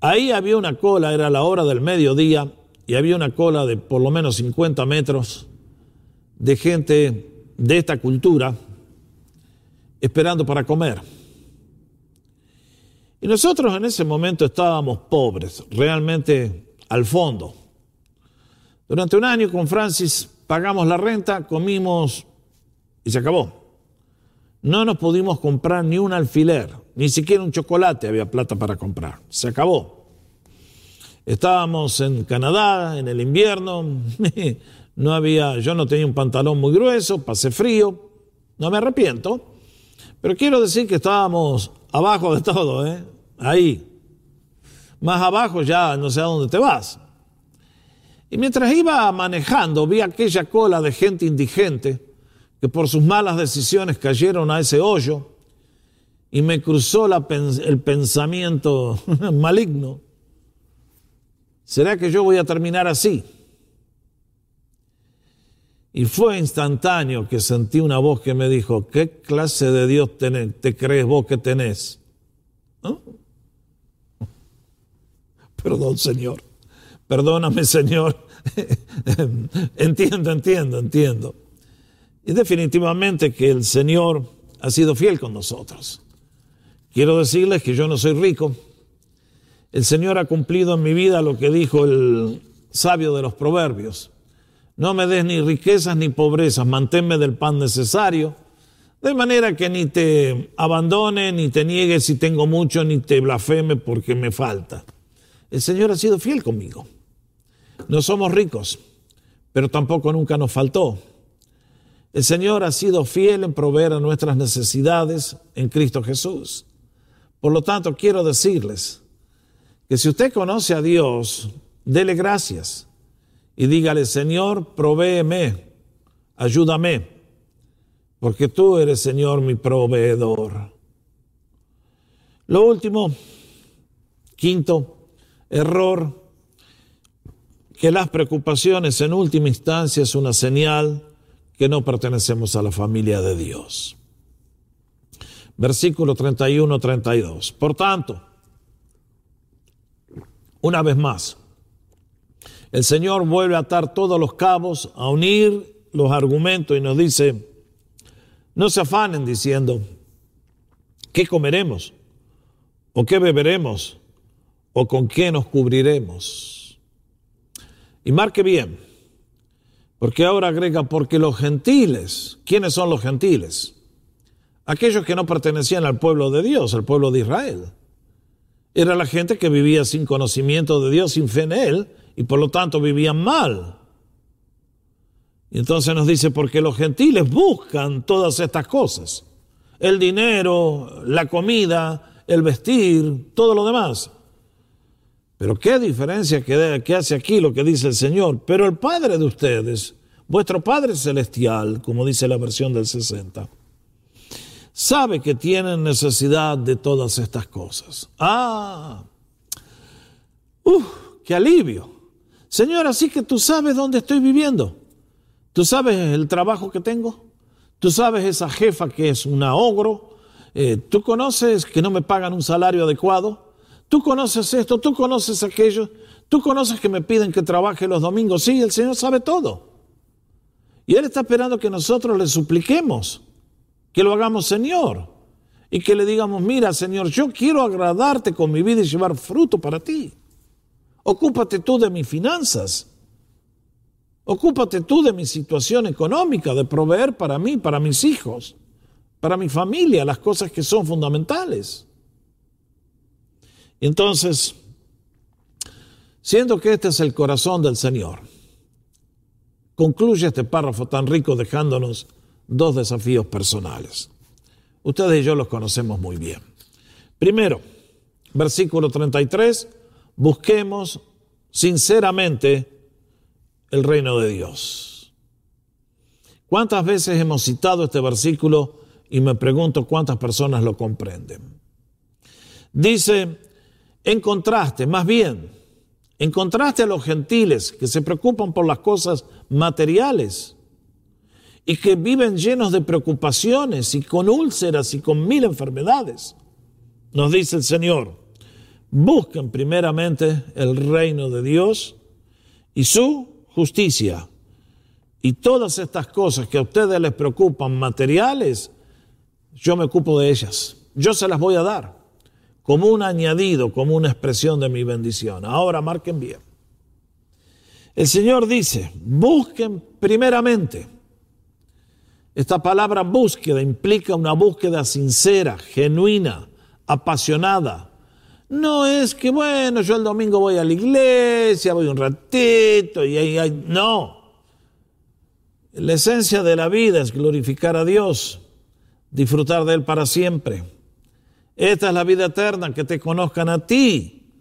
ahí había una cola, era la hora del mediodía, y había una cola de por lo menos 50 metros de gente de esta cultura esperando para comer. Y nosotros en ese momento estábamos pobres, realmente al fondo. Durante un año con Francis pagamos la renta, comimos y se acabó. No nos pudimos comprar ni un alfiler. Ni siquiera un chocolate había plata para comprar. Se acabó. Estábamos en Canadá en el invierno. No había, yo no tenía un pantalón muy grueso, pasé frío. No me arrepiento. Pero quiero decir que estábamos abajo de todo, ¿eh? Ahí. Más abajo ya no sé a dónde te vas. Y mientras iba manejando, vi aquella cola de gente indigente que por sus malas decisiones cayeron a ese hoyo y me cruzó el pensamiento maligno. ¿Será que yo voy a terminar así? Y fue instantáneo que sentí una voz que me dijo, ¿qué clase de Dios te crees vos que tenés? Perdón, Señor. Perdóname, Señor. entiendo, entiendo, entiendo. Y definitivamente que el Señor ha sido fiel con nosotros. Quiero decirles que yo no soy rico. El Señor ha cumplido en mi vida lo que dijo el sabio de los proverbios. No me des ni riquezas ni pobrezas, manténme del pan necesario, de manera que ni te abandone, ni te niegue si tengo mucho, ni te blasfeme porque me falta. El Señor ha sido fiel conmigo. No somos ricos, pero tampoco nunca nos faltó. El Señor ha sido fiel en proveer a nuestras necesidades en Cristo Jesús. Por lo tanto, quiero decirles que si usted conoce a Dios, dele gracias y dígale, Señor, provéeme, ayúdame, porque tú eres, Señor, mi proveedor. Lo último, quinto, error, que las preocupaciones en última instancia es una señal que no pertenecemos a la familia de Dios versículo 31-32. Por tanto, una vez más, el Señor vuelve a atar todos los cabos, a unir los argumentos y nos dice, No se afanen diciendo, ¿qué comeremos? ¿O qué beberemos? ¿O con qué nos cubriremos? Y marque bien, porque ahora agrega, porque los gentiles, ¿quiénes son los gentiles? Aquellos que no pertenecían al pueblo de Dios, al pueblo de Israel. Era la gente que vivía sin conocimiento de Dios, sin fe en Él, y por lo tanto vivían mal. Y entonces nos dice, porque los gentiles buscan todas estas cosas. El dinero, la comida, el vestir, todo lo demás. Pero qué diferencia que, hace aquí lo que dice el Señor. Pero el Padre de ustedes, vuestro Padre Celestial, como dice la versión del 60, sabe que tienen necesidad de todas estas cosas. Ah, ¡Uf! qué alivio. Señor, así que tú sabes dónde estoy viviendo. Tú sabes el trabajo que tengo. Tú sabes esa jefa que es una ogro. Eh, tú conoces que no me pagan un salario adecuado. Tú conoces esto, tú conoces aquello. Tú conoces que me piden que trabaje los domingos. Sí, el Señor sabe todo. Y Él está esperando que nosotros le supliquemos, que lo hagamos Señor. Y que le digamos, mira Señor, yo quiero agradarte con mi vida y llevar fruto para ti. Ocúpate tú de mis finanzas. Ocúpate tú de mi situación económica, de proveer para mí, para mis hijos, para mi familia, las cosas que son fundamentales. Entonces, siendo que este es el corazón del Señor, concluye este párrafo tan rico dejándonos dos desafíos personales. Ustedes y yo los conocemos muy bien. Primero, versículo 33, busquemos sinceramente el reino de Dios. ¿Cuántas veces hemos citado este versículo y me pregunto cuántas personas lo comprenden? Dice, en contraste, más bien, en contraste a los gentiles que se preocupan por las cosas materiales y que viven llenos de preocupaciones y con úlceras y con mil enfermedades, nos dice el Señor, busquen primeramente el reino de Dios y su justicia. Y todas estas cosas que a ustedes les preocupan, materiales, yo me ocupo de ellas. Yo se las voy a dar como un añadido, como una expresión de mi bendición. Ahora marquen bien. El Señor dice, busquen primeramente. Esta palabra búsqueda implica una búsqueda sincera, genuina, apasionada, no es que, bueno, yo el domingo voy a la iglesia, voy un ratito y ahí hay... No. La esencia de la vida es glorificar a Dios, disfrutar de Él para siempre. Esta es la vida eterna, que te conozcan a ti.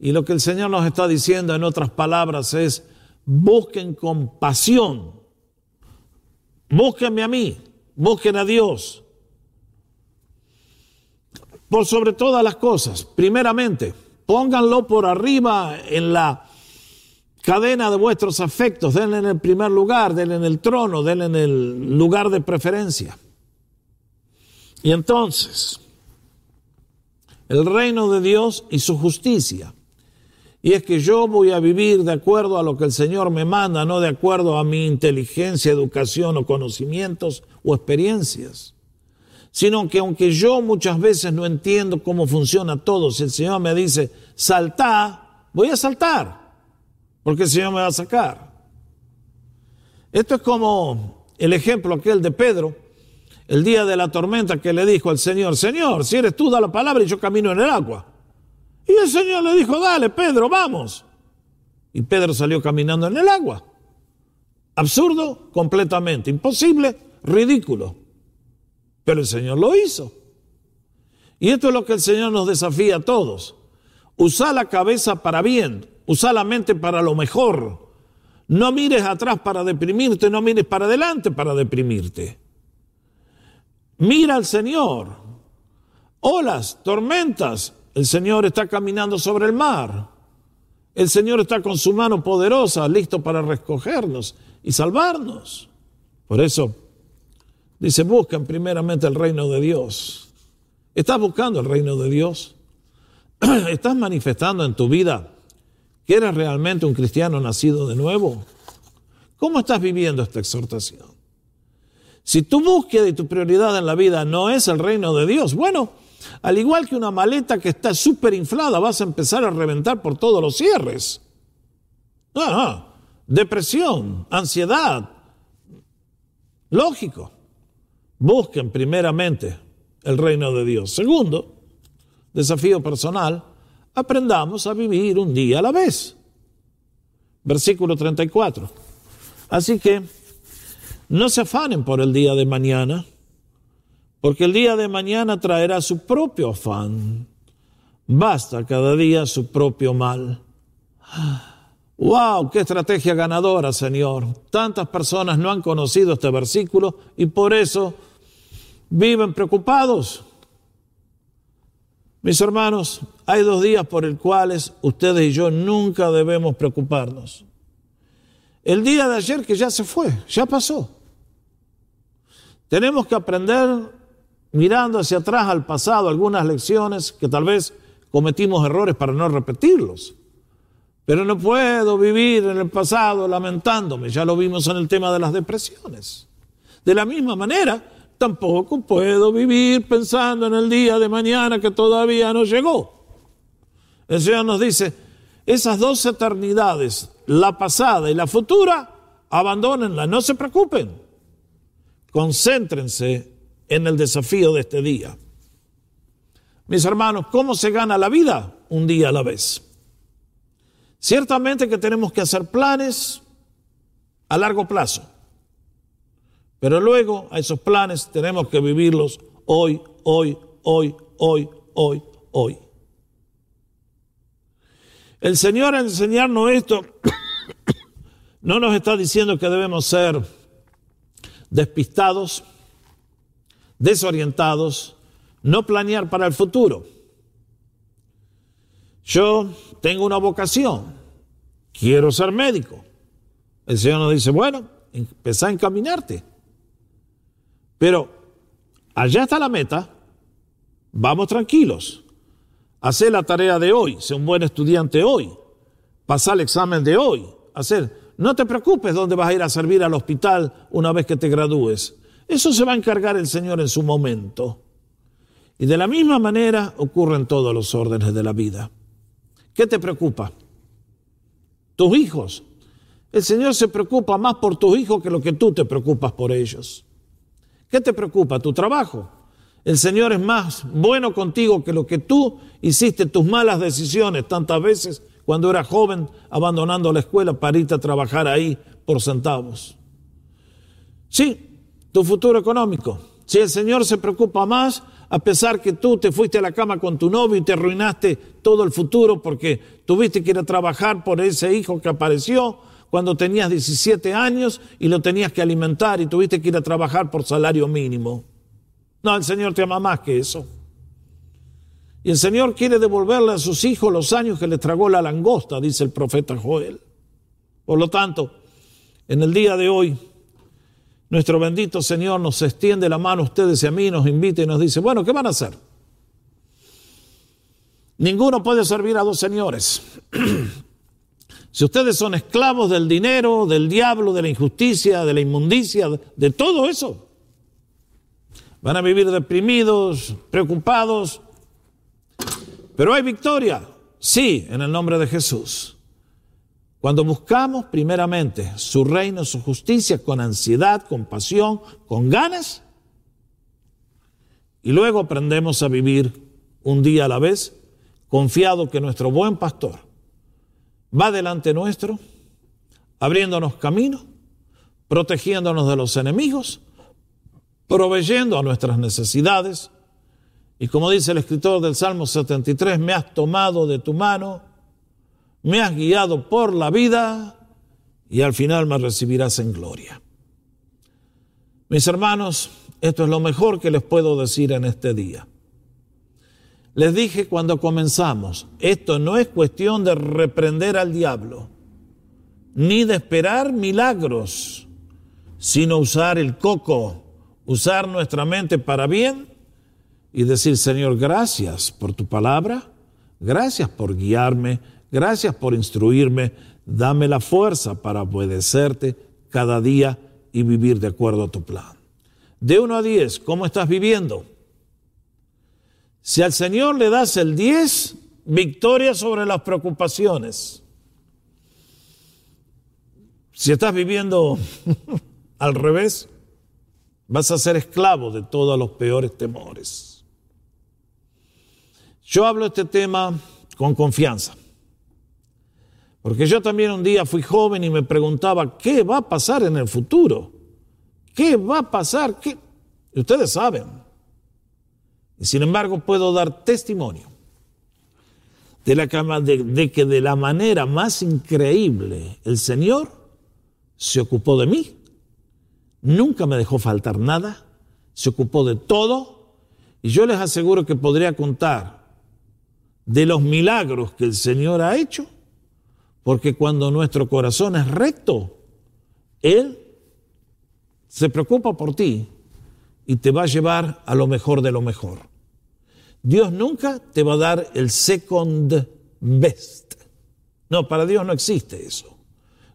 Y lo que el Señor nos está diciendo en otras palabras es, busquen compasión, búsquenme a mí, busquen a Dios por sobre todas las cosas. Primeramente, pónganlo por arriba en la cadena de vuestros afectos, denle en el primer lugar, denle en el trono, denle en el lugar de preferencia. Y entonces, el reino de Dios y su justicia. Y es que yo voy a vivir de acuerdo a lo que el Señor me manda, no de acuerdo a mi inteligencia, educación o conocimientos o experiencias sino que aunque yo muchas veces no entiendo cómo funciona todo, si el Señor me dice, saltá, voy a saltar, porque el Señor me va a sacar. Esto es como el ejemplo aquel de Pedro, el día de la tormenta que le dijo al Señor, Señor, si eres tú, da la palabra y yo camino en el agua. Y el Señor le dijo, dale, Pedro, vamos. Y Pedro salió caminando en el agua. Absurdo, completamente, imposible, ridículo. Pero el Señor lo hizo. Y esto es lo que el Señor nos desafía a todos. Usa la cabeza para bien, usa la mente para lo mejor. No mires atrás para deprimirte, no mires para adelante para deprimirte. Mira al Señor. Olas, tormentas. El Señor está caminando sobre el mar. El Señor está con su mano poderosa, listo para recogernos y salvarnos. Por eso, Dice, buscan primeramente el reino de Dios. ¿Estás buscando el reino de Dios? ¿Estás manifestando en tu vida que eres realmente un cristiano nacido de nuevo? ¿Cómo estás viviendo esta exhortación? Si tu búsqueda y tu prioridad en la vida no es el reino de Dios, bueno, al igual que una maleta que está súper inflada, vas a empezar a reventar por todos los cierres. Ah, depresión, ansiedad. Lógico. Busquen primeramente el reino de Dios. Segundo, desafío personal, aprendamos a vivir un día a la vez. Versículo 34. Así que no se afanen por el día de mañana, porque el día de mañana traerá su propio afán. Basta cada día su propio mal. ¡Wow! ¡Qué estrategia ganadora, Señor! Tantas personas no han conocido este versículo y por eso viven preocupados. Mis hermanos, hay dos días por el cuales ustedes y yo nunca debemos preocuparnos. El día de ayer que ya se fue, ya pasó. Tenemos que aprender mirando hacia atrás al pasado algunas lecciones que tal vez cometimos errores para no repetirlos. Pero no puedo vivir en el pasado lamentándome, ya lo vimos en el tema de las depresiones. De la misma manera, tampoco puedo vivir pensando en el día de mañana que todavía no llegó. El Señor nos dice, esas dos eternidades, la pasada y la futura, abandónenla, no se preocupen. Concéntrense en el desafío de este día. Mis hermanos, ¿cómo se gana la vida? Un día a la vez. Ciertamente que tenemos que hacer planes a largo plazo, pero luego a esos planes tenemos que vivirlos hoy, hoy, hoy, hoy, hoy, hoy. El Señor al enseñarnos esto no nos está diciendo que debemos ser despistados, desorientados, no planear para el futuro. Yo tengo una vocación, quiero ser médico. El Señor nos dice, bueno, empezá a encaminarte. Pero allá está la meta, vamos tranquilos. Hacer la tarea de hoy, sé un buen estudiante hoy, pasar el examen de hoy, hacer. No te preocupes dónde vas a ir a servir al hospital una vez que te gradúes. Eso se va a encargar el Señor en su momento. Y de la misma manera ocurren todos los órdenes de la vida. ¿Qué te preocupa? Tus hijos. El Señor se preocupa más por tus hijos que lo que tú te preocupas por ellos. ¿Qué te preocupa? Tu trabajo. El Señor es más bueno contigo que lo que tú hiciste tus malas decisiones tantas veces cuando eras joven abandonando la escuela para irte a trabajar ahí por centavos. Sí, tu futuro económico. Si el Señor se preocupa más, a pesar que tú te fuiste a la cama con tu novio y te arruinaste todo el futuro porque tuviste que ir a trabajar por ese hijo que apareció cuando tenías 17 años y lo tenías que alimentar y tuviste que ir a trabajar por salario mínimo. No, el Señor te ama más que eso. Y el Señor quiere devolverle a sus hijos los años que les tragó la langosta, dice el profeta Joel. Por lo tanto, en el día de hoy, nuestro bendito Señor nos extiende la mano a ustedes y a mí, nos invita y nos dice, bueno, ¿qué van a hacer? Ninguno puede servir a dos señores. si ustedes son esclavos del dinero, del diablo, de la injusticia, de la inmundicia, de todo eso, van a vivir deprimidos, preocupados. Pero hay victoria, sí, en el nombre de Jesús. Cuando buscamos primeramente su reino, su justicia, con ansiedad, con pasión, con ganas, y luego aprendemos a vivir un día a la vez, confiado que nuestro buen pastor va delante nuestro, abriéndonos camino, protegiéndonos de los enemigos, proveyendo a nuestras necesidades. Y como dice el escritor del Salmo 73, me has tomado de tu mano me has guiado por la vida y al final me recibirás en gloria. Mis hermanos, esto es lo mejor que les puedo decir en este día. Les dije cuando comenzamos, esto no es cuestión de reprender al diablo, ni de esperar milagros, sino usar el coco, usar nuestra mente para bien y decir, Señor, gracias por tu palabra, gracias por guiarme, Gracias por instruirme. Dame la fuerza para obedecerte cada día y vivir de acuerdo a tu plan. De 1 a 10, ¿cómo estás viviendo? Si al Señor le das el 10, victoria sobre las preocupaciones. Si estás viviendo al revés, vas a ser esclavo de todos los peores temores. Yo hablo este tema con confianza, porque yo también un día fui joven y me preguntaba, ¿qué va a pasar en el futuro? ¿Qué va a pasar? ¿Qué? ustedes saben. Y sin embargo puedo dar testimonio de, la, de, de que de la manera más increíble el Señor se ocupó de mí nunca me dejó faltar nada, se ocupó de todo y yo les aseguro que podría contar de los milagros que el Señor ha hecho, porque cuando nuestro corazón es recto, Él se preocupa por ti y te va a llevar a lo mejor de lo mejor. Dios nunca te va a dar el second best. No, para Dios no existe eso.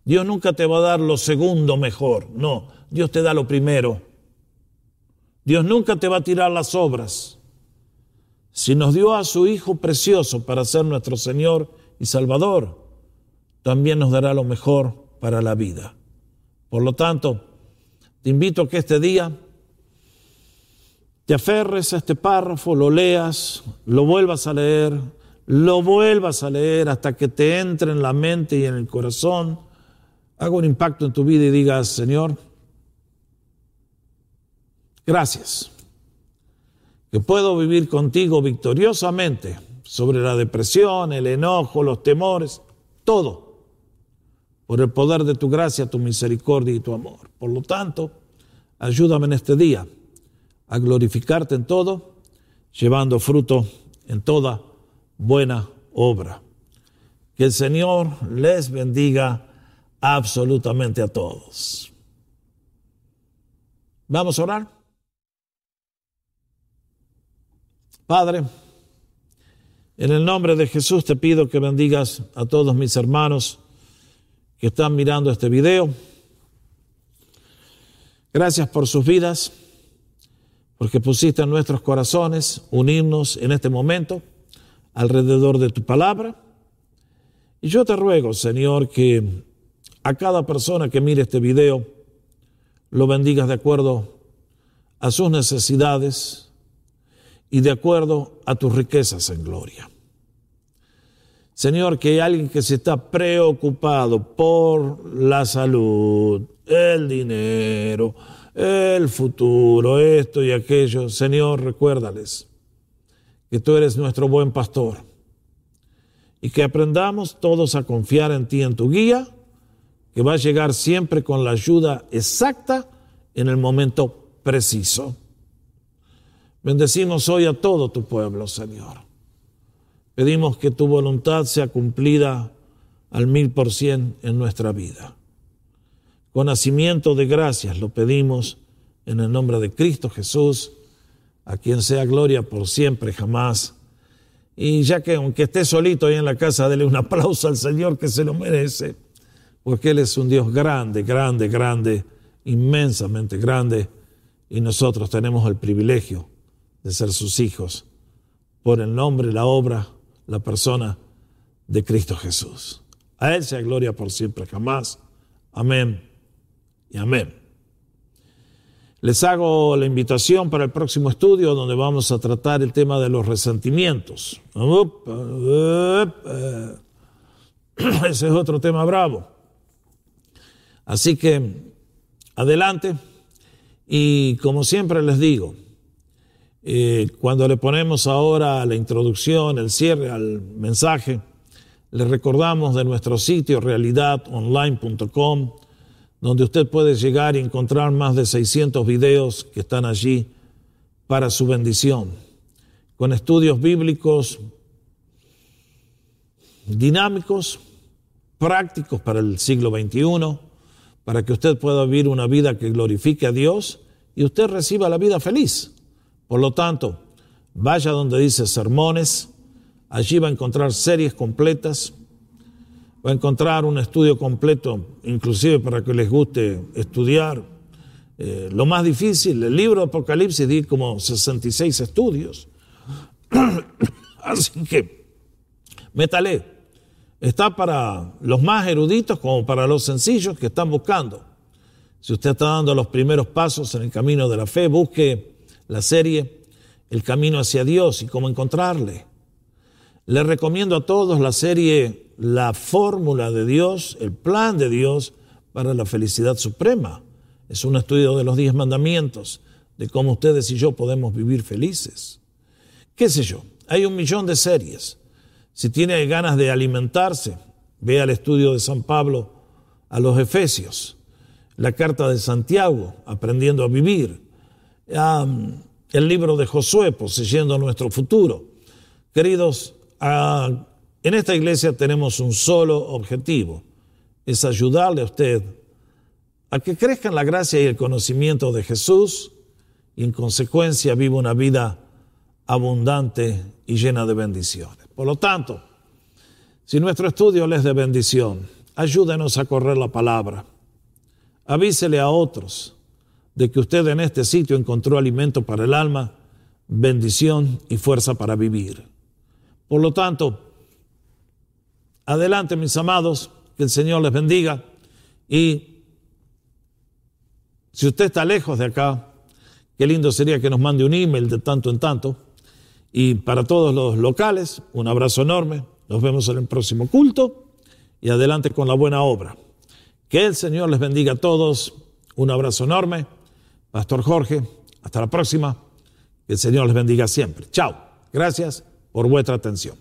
Dios nunca te va a dar lo segundo mejor. No, Dios te da lo primero. Dios nunca te va a tirar las obras. Si nos dio a su Hijo precioso para ser nuestro Señor y Salvador, también nos dará lo mejor para la vida. Por lo tanto, te invito a que este día te aferres a este párrafo, lo leas, lo vuelvas a leer, lo vuelvas a leer hasta que te entre en la mente y en el corazón, haga un impacto en tu vida y digas, Señor, Gracias. Que puedo vivir contigo victoriosamente sobre la depresión, el enojo, los temores, todo, por el poder de tu gracia, tu misericordia y tu amor. Por lo tanto, ayúdame en este día a glorificarte en todo, llevando fruto en toda buena obra. Que el Señor les bendiga absolutamente a todos. Vamos a orar. Padre, en el nombre de Jesús te pido que bendigas a todos mis hermanos que están mirando este video. Gracias por sus vidas, porque pusiste en nuestros corazones unirnos en este momento alrededor de tu palabra. Y yo te ruego, Señor, que a cada persona que mire este video lo bendigas de acuerdo a sus necesidades, y de acuerdo a tus riquezas en gloria. Señor, que hay alguien que se está preocupado por la salud, el dinero, el futuro, esto y aquello. Señor, recuérdales que tú eres nuestro buen pastor y que aprendamos todos a confiar en ti, en tu guía, que va a llegar siempre con la ayuda exacta en el momento preciso. Bendecimos hoy a todo tu pueblo, Señor. Pedimos que tu voluntad sea cumplida al mil por cien en nuestra vida. Con nacimiento de gracias lo pedimos en el nombre de Cristo Jesús, a quien sea gloria por siempre, jamás. Y ya que aunque esté solito ahí en la casa, dele un aplauso al Señor que se lo merece, porque Él es un Dios grande, grande, grande, inmensamente grande, y nosotros tenemos el privilegio de ser sus hijos por el nombre, la obra, la persona de Cristo Jesús. A Él sea gloria por siempre, jamás. Amén y amén. Les hago la invitación para el próximo estudio donde vamos a tratar el tema de los resentimientos. Ese es otro tema bravo. Así que adelante y como siempre les digo, eh, cuando le ponemos ahora la introducción, el cierre al mensaje, le recordamos de nuestro sitio realidadonline.com, donde usted puede llegar y encontrar más de 600 videos que están allí para su bendición, con estudios bíblicos dinámicos, prácticos para el siglo XXI, para que usted pueda vivir una vida que glorifique a Dios y usted reciba la vida feliz. Por lo tanto, vaya donde dice sermones, allí va a encontrar series completas, va a encontrar un estudio completo, inclusive para que les guste estudiar eh, lo más difícil, el libro de Apocalipsis di como 66 estudios. Así que, métale. Está para los más eruditos como para los sencillos que están buscando. Si usted está dando los primeros pasos en el camino de la fe, busque la serie El camino hacia Dios y cómo encontrarle. Le recomiendo a todos la serie La fórmula de Dios, el plan de Dios para la felicidad suprema. Es un estudio de los diez mandamientos, de cómo ustedes y yo podemos vivir felices. ¿Qué sé yo? Hay un millón de series. Si tiene ganas de alimentarse, vea el estudio de San Pablo a los Efesios, la carta de Santiago, aprendiendo a vivir, el libro de Josué, poseyendo nuestro futuro. Queridos, en esta iglesia tenemos un solo objetivo, es ayudarle a usted a que crezca en la gracia y el conocimiento de Jesús y en consecuencia viva una vida abundante y llena de bendiciones. Por lo tanto, si nuestro estudio les de bendición, ayúdenos a correr la palabra. Avísele a otros de que usted en este sitio encontró alimento para el alma, bendición y fuerza para vivir. Por lo tanto, adelante mis amados, que el Señor les bendiga y si usted está lejos de acá, qué lindo sería que nos mande un email de tanto en tanto. Y para todos los locales, un abrazo enorme. Nos vemos en el próximo culto y adelante con la buena obra. Que el Señor les bendiga a todos. Un abrazo enorme. Pastor Jorge, hasta la próxima. Que el Señor les bendiga siempre. Chao. Gracias por vuestra atención.